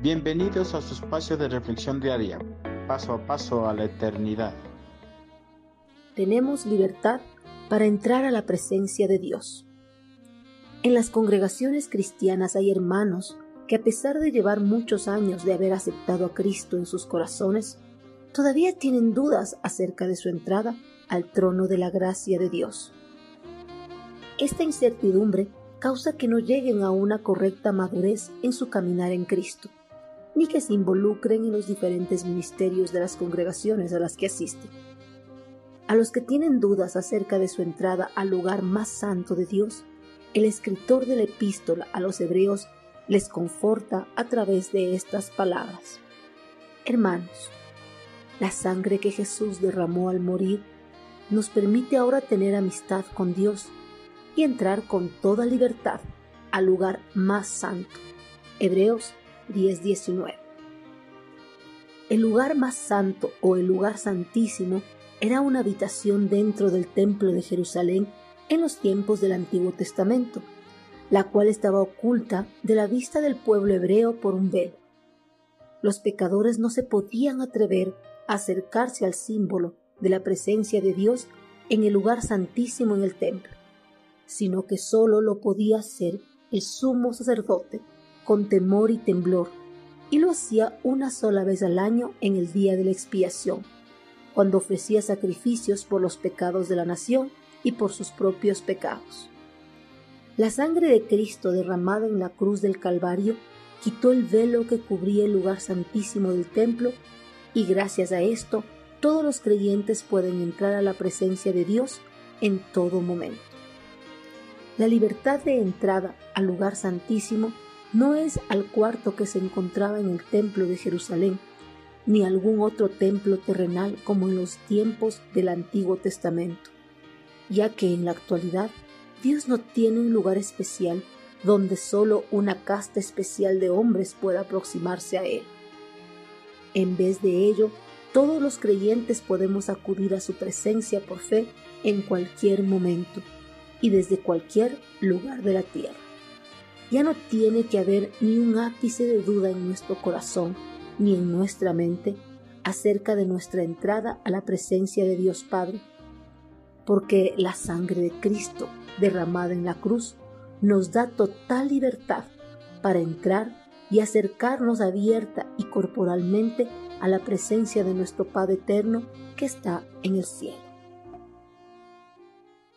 Bienvenidos a su espacio de reflexión diaria, paso a paso a la eternidad. Tenemos libertad para entrar a la presencia de Dios. En las congregaciones cristianas hay hermanos que a pesar de llevar muchos años de haber aceptado a Cristo en sus corazones, todavía tienen dudas acerca de su entrada al trono de la gracia de Dios. Esta incertidumbre causa que no lleguen a una correcta madurez en su caminar en Cristo ni que se involucren en los diferentes ministerios de las congregaciones a las que asisten. A los que tienen dudas acerca de su entrada al lugar más santo de Dios, el escritor de la epístola a los hebreos les conforta a través de estas palabras. Hermanos, la sangre que Jesús derramó al morir nos permite ahora tener amistad con Dios y entrar con toda libertad al lugar más santo. Hebreos 10:19. El lugar más santo o el lugar santísimo era una habitación dentro del templo de Jerusalén en los tiempos del Antiguo Testamento, la cual estaba oculta de la vista del pueblo hebreo por un velo. Los pecadores no se podían atrever a acercarse al símbolo de la presencia de Dios en el lugar santísimo en el templo, sino que sólo lo podía hacer el sumo sacerdote con temor y temblor, y lo hacía una sola vez al año en el día de la expiación, cuando ofrecía sacrificios por los pecados de la nación y por sus propios pecados. La sangre de Cristo derramada en la cruz del Calvario quitó el velo que cubría el lugar santísimo del templo y gracias a esto todos los creyentes pueden entrar a la presencia de Dios en todo momento. La libertad de entrada al lugar santísimo no es al cuarto que se encontraba en el templo de Jerusalén, ni algún otro templo terrenal como en los tiempos del Antiguo Testamento, ya que en la actualidad Dios no tiene un lugar especial donde solo una casta especial de hombres pueda aproximarse a Él. En vez de ello, todos los creyentes podemos acudir a su presencia por fe en cualquier momento y desde cualquier lugar de la tierra ya no tiene que haber ni un ápice de duda en nuestro corazón ni en nuestra mente acerca de nuestra entrada a la presencia de Dios Padre, porque la sangre de Cristo derramada en la cruz nos da total libertad para entrar y acercarnos abierta y corporalmente a la presencia de nuestro Padre eterno que está en el cielo.